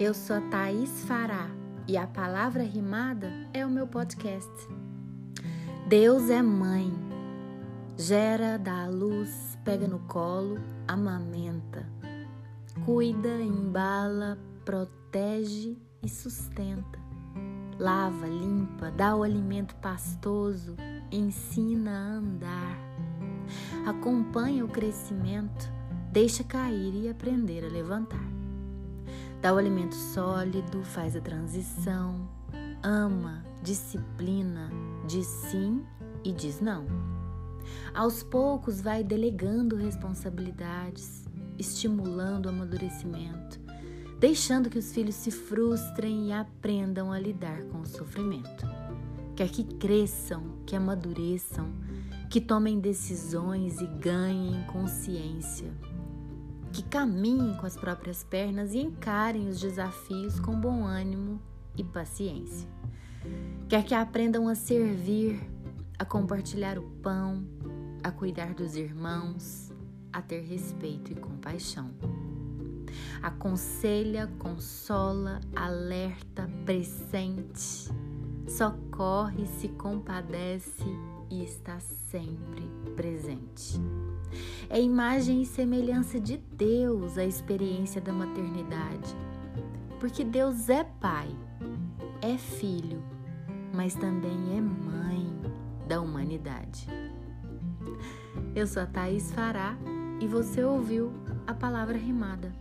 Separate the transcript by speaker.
Speaker 1: Eu sou Thaís Fará e a palavra rimada é o meu podcast. Deus é mãe, gera, dá a luz, pega no colo, amamenta, cuida, embala, protege e sustenta. Lava, limpa, dá o alimento pastoso, ensina a andar, acompanha o crescimento, deixa cair e aprender a levantar dá o alimento sólido, faz a transição, ama, disciplina, diz sim e diz não. Aos poucos vai delegando responsabilidades, estimulando o amadurecimento, deixando que os filhos se frustrem e aprendam a lidar com o sofrimento. Quer que cresçam, que amadureçam, que tomem decisões e ganhem consciência que caminhem com as próprias pernas e encarem os desafios com bom ânimo e paciência. Quer que aprendam a servir, a compartilhar o pão, a cuidar dos irmãos, a ter respeito e compaixão. Aconselha, consola, alerta, presente, socorre, se compadece e está sempre presente. É imagem e semelhança de Deus a experiência da maternidade. Porque Deus é pai, é filho, mas também é mãe da humanidade. Eu sou a Thaís Fará e você ouviu a palavra rimada.